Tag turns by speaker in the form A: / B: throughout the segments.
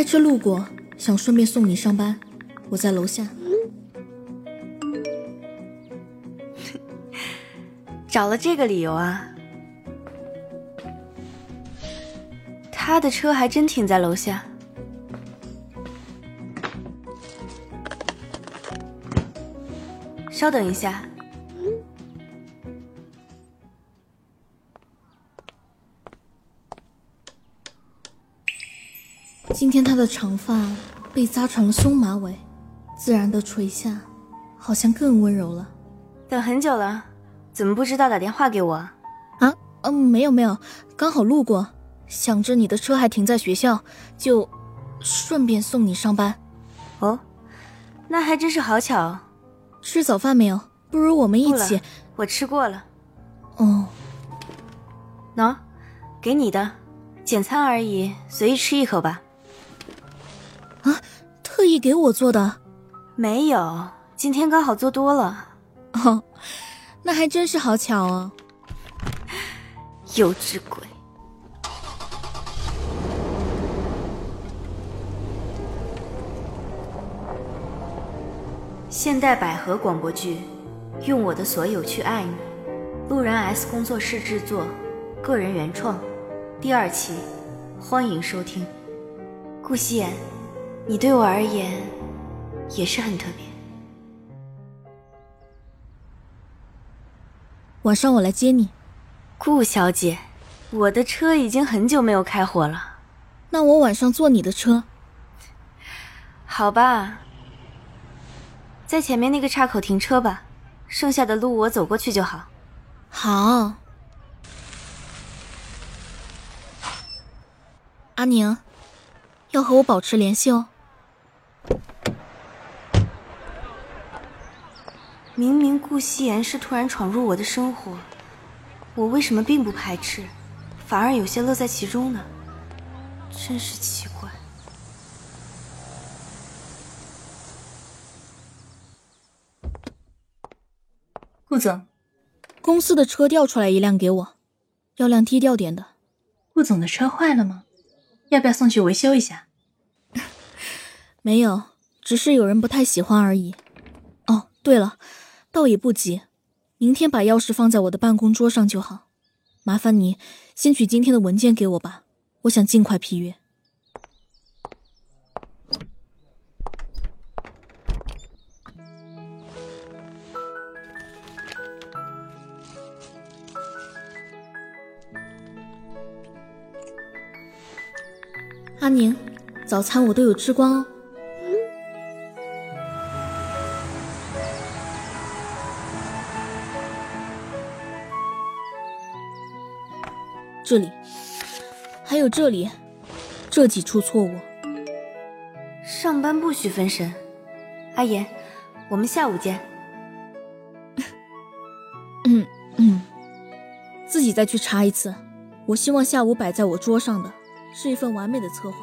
A: 开车路过，想顺便送你上班。我在楼下。
B: 找了这个理由啊？他的车还真停在楼下。稍等一下。
A: 今天她的长发被扎成了松马尾，自然的垂下，好像更温柔了。
B: 等很久了，怎么不知道打电话给我？
A: 啊，嗯，没有没有，刚好路过，想着你的车还停在学校，就顺便送你上班。
B: 哦，那还真是好巧。
A: 吃早饭没有？不如我们一起。
B: 我吃过了。
A: 哦，
B: 喏，给你的，简餐而已，随意吃一口吧。
A: 啊，特意给我做的？
B: 没有，今天刚好做多了。
A: 哦，那还真是好巧哦。
B: 幼稚鬼。现代百合广播剧《用我的所有去爱你》，路人 S 工作室制作，个人原创，第二期，欢迎收听。顾夕颜，你对我而言也是很特别。
A: 晚上我来接你，
B: 顾小姐，我的车已经很久没有开火了。
A: 那我晚上坐你的车。
B: 好吧。在前面那个岔口停车吧，剩下的路我走过去就好。
A: 好，阿宁，要和我保持联系哦。
B: 明明顾夕颜是突然闯入我的生活，我为什么并不排斥，反而有些乐在其中呢？真是奇怪。
C: 顾总，
A: 公司的车调出来一辆给我，要辆低调点的。
C: 顾总的车坏了吗？要不要送去维修一下？
A: 没有，只是有人不太喜欢而已。哦，对了，倒也不急，明天把钥匙放在我的办公桌上就好。麻烦你先取今天的文件给我吧，我想尽快批阅。阿宁，早餐我都有吃光哦。有这里，这几处错误。
B: 上班不许分神。阿言，我们下午见。
A: 嗯嗯，自己再去查一次。我希望下午摆在我桌上的。是一份完美的策划。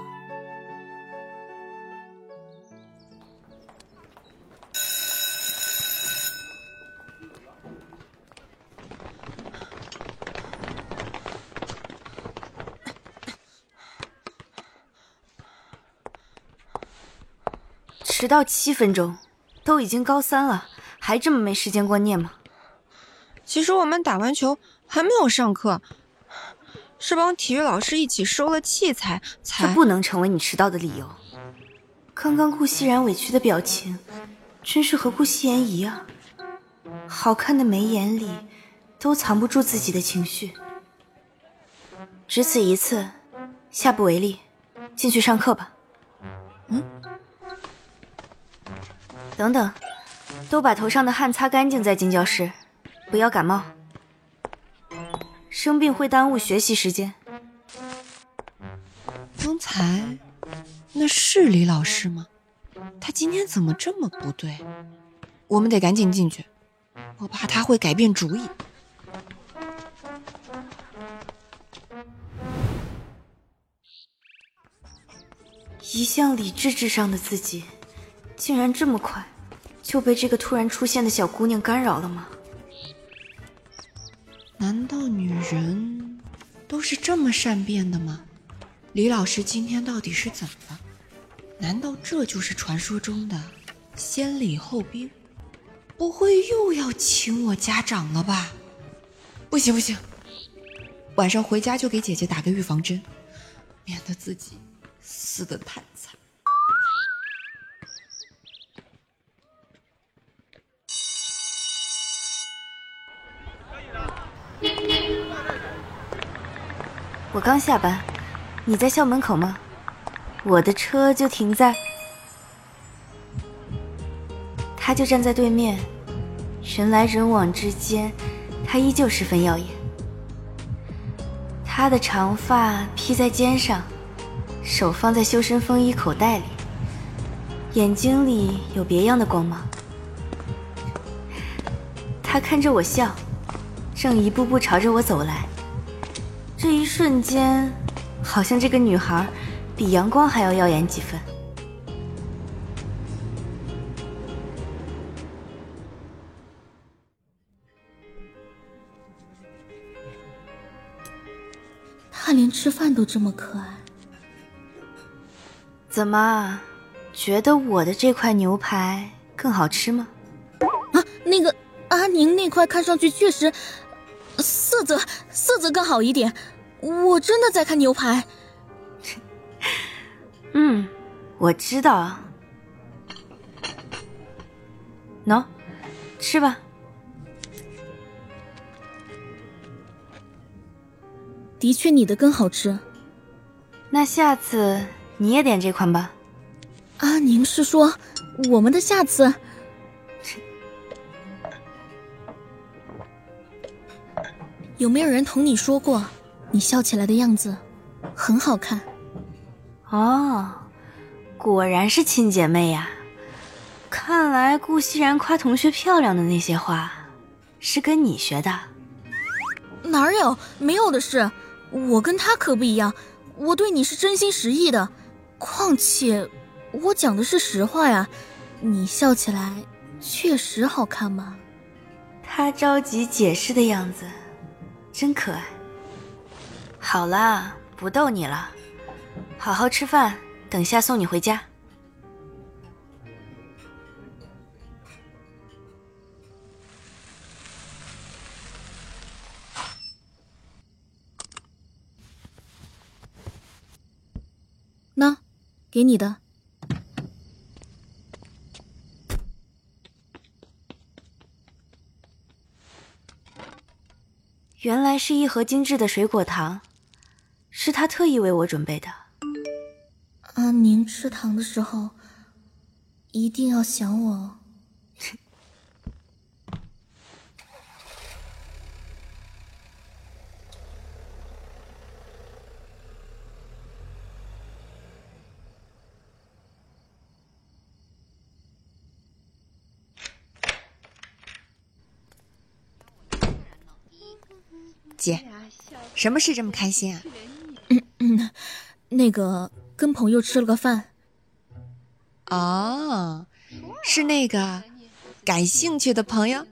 B: 迟到七分钟，都已经高三了，还这么没时间观念吗？
D: 其实我们打完球还没有上课。是帮体育老师一起收了器材，才
B: 这不能成为你迟到的理由。刚刚顾熙然委屈的表情，真是和顾夕颜一样，好看的眉眼里都藏不住自己的情绪。只此一次，下不为例，进去上课吧。
D: 嗯。
B: 等等，都把头上的汗擦干净再进教室，不要感冒。生病会耽误学习时间。
D: 刚才那是李老师吗？他今天怎么这么不对？我们得赶紧进去，我怕他会改变主意。
B: 一向理智至上的自己，竟然这么快就被这个突然出现的小姑娘干扰了吗？
D: 难道女人都是这么善变的吗？李老师今天到底是怎么了？难道这就是传说中的先礼后兵？不会又要请我家长了吧？不行不行，晚上回家就给姐姐打个预防针，免得自己死得太惨。
B: 我刚下班，你在校门口吗？我的车就停在……他就站在对面，人来人往之间，他依旧十分耀眼。他的长发披在肩上，手放在修身风衣口袋里，眼睛里有别样的光芒。他看着我笑，正一步步朝着我走来。这一瞬间，好像这个女孩比阳光还要耀眼几分。
A: 她连吃饭都这么可爱，
B: 怎么，觉得我的这块牛排更好吃吗？
A: 啊，那个阿宁那块看上去确实。色泽色泽更好一点，我真的在看牛排。
B: 嗯，我知道。喏，吃吧。
A: 的确，你的更好吃。
B: 那下次你也点这款吧。
A: 阿宁是说我们的下次。有没有人同你说过，你笑起来的样子很好看？
B: 哦，果然是亲姐妹呀！看来顾熙然夸同学漂亮的那些话，是跟你学的。
A: 哪有？没有的事。我跟他可不一样，我对你是真心实意的。况且，我讲的是实话呀。你笑起来确实好看吗？
B: 他着急解释的样子。真可爱。好啦，不逗你了，好好吃饭，等下送你回家。
A: 那，给你的。
B: 原来是一盒精致的水果糖，是他特意为我准备的。
A: 阿宁吃糖的时候，一定要想我哦。
D: 姐，什么事这么开心啊？
A: 嗯嗯，那个跟朋友吃了个饭。
D: 哦，是那个感兴趣的朋友？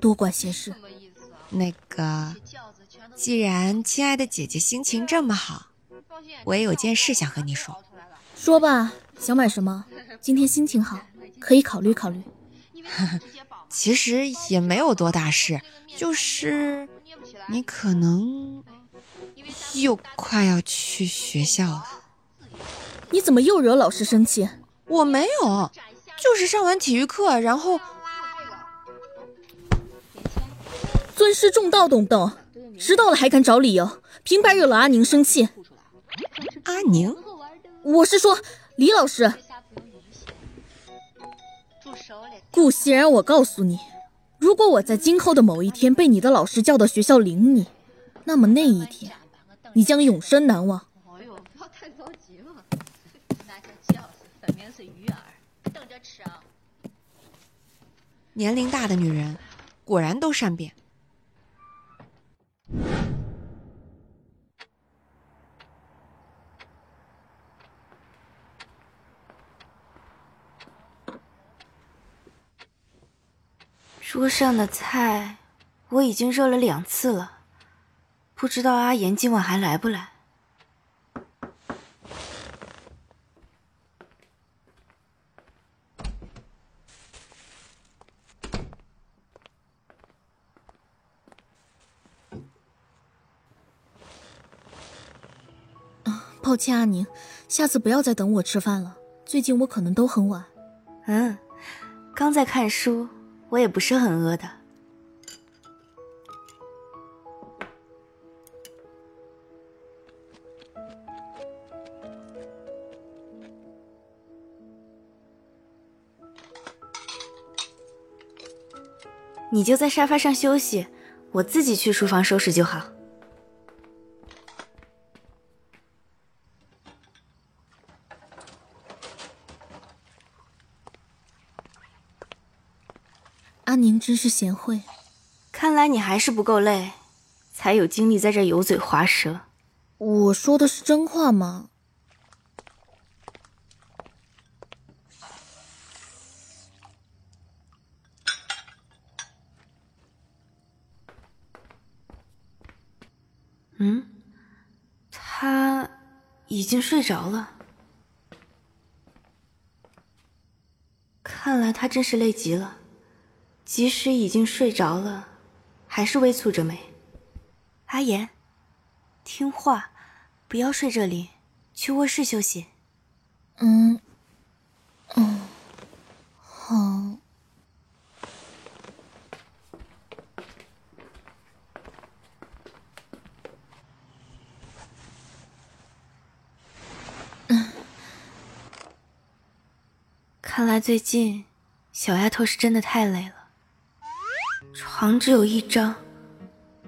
A: 多管闲事。
D: 那个，既然亲爱的姐姐心情这么好，我也有件事想和你说。
A: 说吧，想买什么？今天心情好，可以考虑考虑。
D: 其实也没有多大事，就是。你可能又快要去学校了。
A: 你怎么又惹老师生气？
D: 我没有，就是上完体育课，然后
A: 尊师重道，懂不懂？迟到了还敢找理由，平白惹了阿宁生气。
D: 阿宁？
A: 我是说李老师。顾熙然，我告诉你。如果我在今后的某一天被你的老师叫到学校领你，那么那一天，你将永生难忘。哎呦，不要太着急嘛！
D: 拿下教室，分明是鱼儿，等着吃啊！年龄大的女人，果然都善变。
B: 桌上的菜我已经热了两次了，不知道阿言今晚还来不来。
A: 啊，抱歉阿宁，下次不要再等我吃饭了。最近我可能都很晚。
B: 嗯，刚在看书。我也不是很饿的。你就在沙发上休息，我自己去厨房收拾就好。
A: 阿宁真是贤惠，
B: 看来你还是不够累，才有精力在这油嘴滑舌。
A: 我说的是真话吗？
B: 嗯，他已经睡着了。看来他真是累极了，即使已经睡着了，还是微蹙着眉。阿言，听话，不要睡这里，去卧室休息。
A: 嗯，嗯，好。
B: 看来最近小丫头是真的太累了。床只有一张，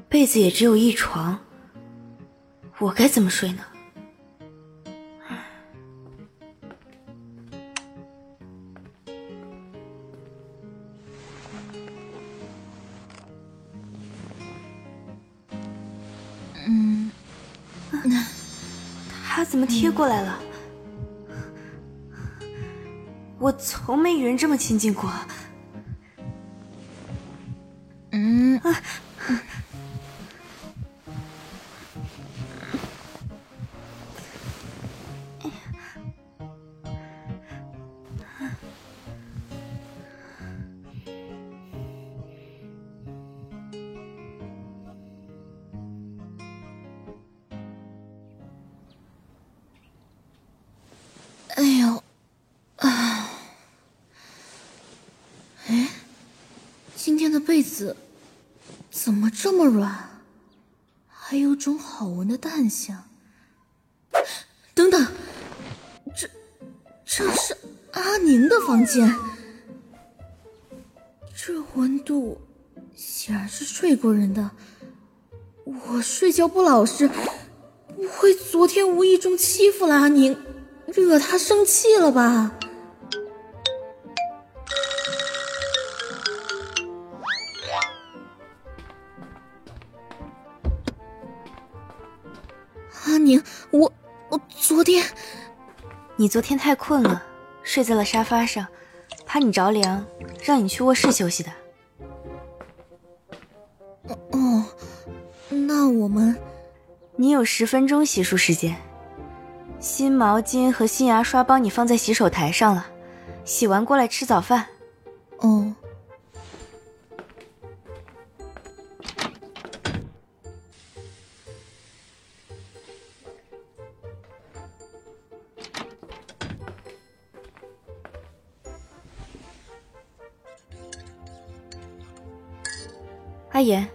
B: 被子也只有一床，我该怎么睡呢？
A: 嗯，
B: 他怎么贴过来了？我从没与人这么亲近过。
A: 哎呦，啊，哎，今天的被子怎么这么软？还有种好闻的淡香。等等，这这是阿宁的房间，这温度显然是睡过人的。我睡觉不老实，不会昨天无意中欺负了阿宁，惹他生气了吧？阿宁，我我昨天
B: 你昨天太困了，睡在了沙发上，怕你着凉，让你去卧室休息的。
A: 哦，那我们
B: 你有十分钟洗漱时间，新毛巾和新牙刷帮你放在洗手台上了，洗完过来吃早饭。
A: 哦。
B: 阿言，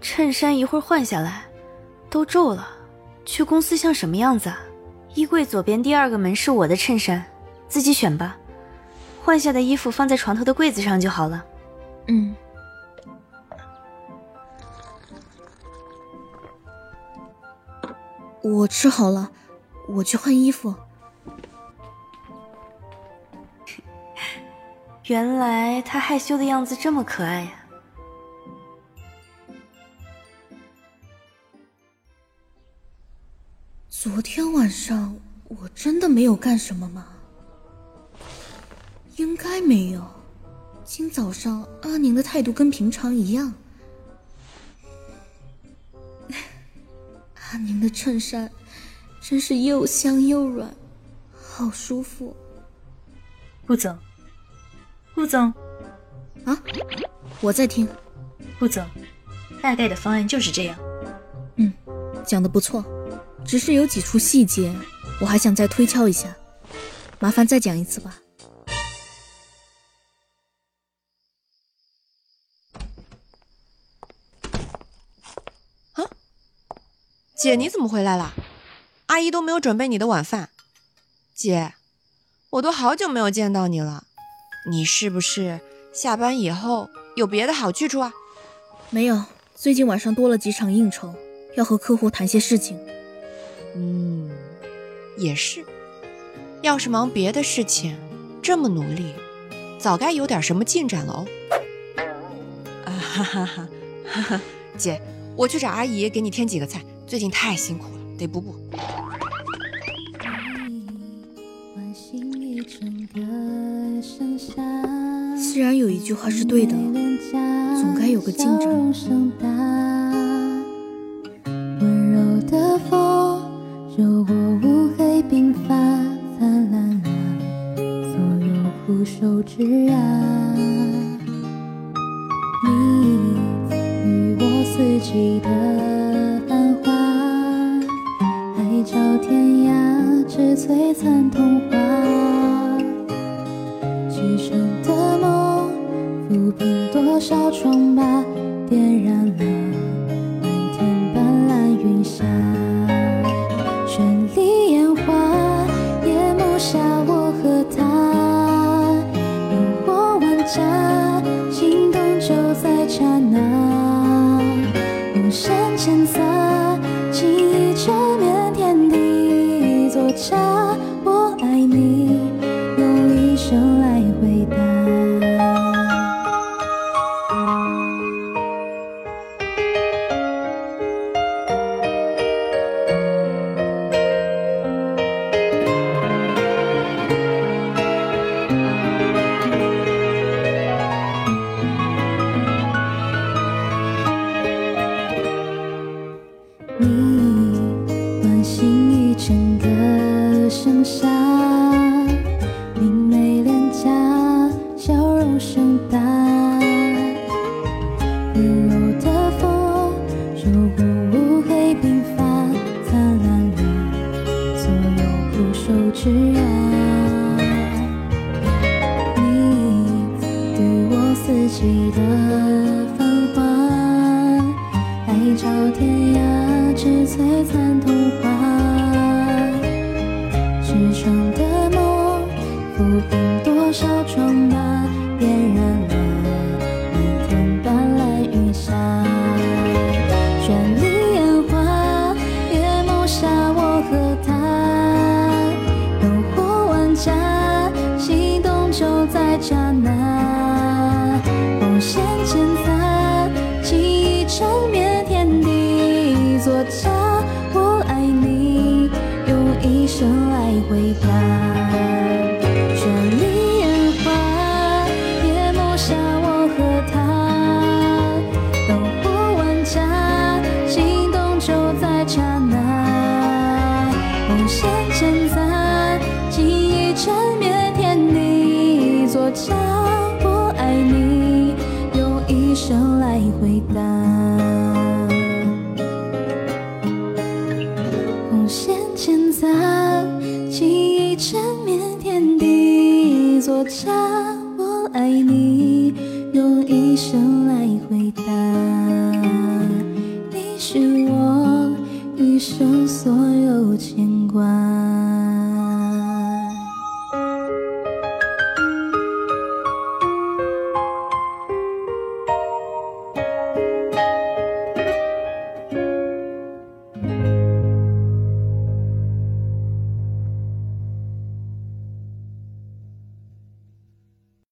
B: 衬衫一会儿换下来，都皱了。去公司像什么样子啊？衣柜左边第二个门是我的衬衫，自己选吧。换下的衣服放在床头的柜子上就好了。
A: 嗯。我吃好了，我去换衣服。
B: 原来他害羞的样子这么可爱呀。
A: 昨天晚上我真的没有干什么吗？应该没有。今早上阿宁的态度跟平常一样。阿宁的衬衫真是又香又软，好舒服。
C: 顾总，顾总，
A: 啊，我在听。
C: 顾总，大概的方案就是这样。
A: 嗯，讲的不错。
B: 只是有几处细节，我还想再推敲一下，麻烦再讲一次吧。
D: 啊，姐，你怎么回来了？阿姨都没有准备你的晚饭。姐，我都好久没有见到你了，你是不是下班以后有别的好去处啊？
B: 没有，最近晚上多了几场应酬，要和客户谈些事情。
D: 嗯，也是。要是忙别的事情，这么努力，早该有点什么进展了哦。啊哈哈哈哈哈！姐，我去找阿姨给你添几个菜，最近太辛苦了，得补补。
B: 虽然有一句话是对的，总该有个进展。叫天涯之璀璨童话，纸生的梦，抚平多少疮疤，点燃了。手之爱你，与我四季的。线牵扎，记忆缠绵天地作假。我爱你，用一生来回答。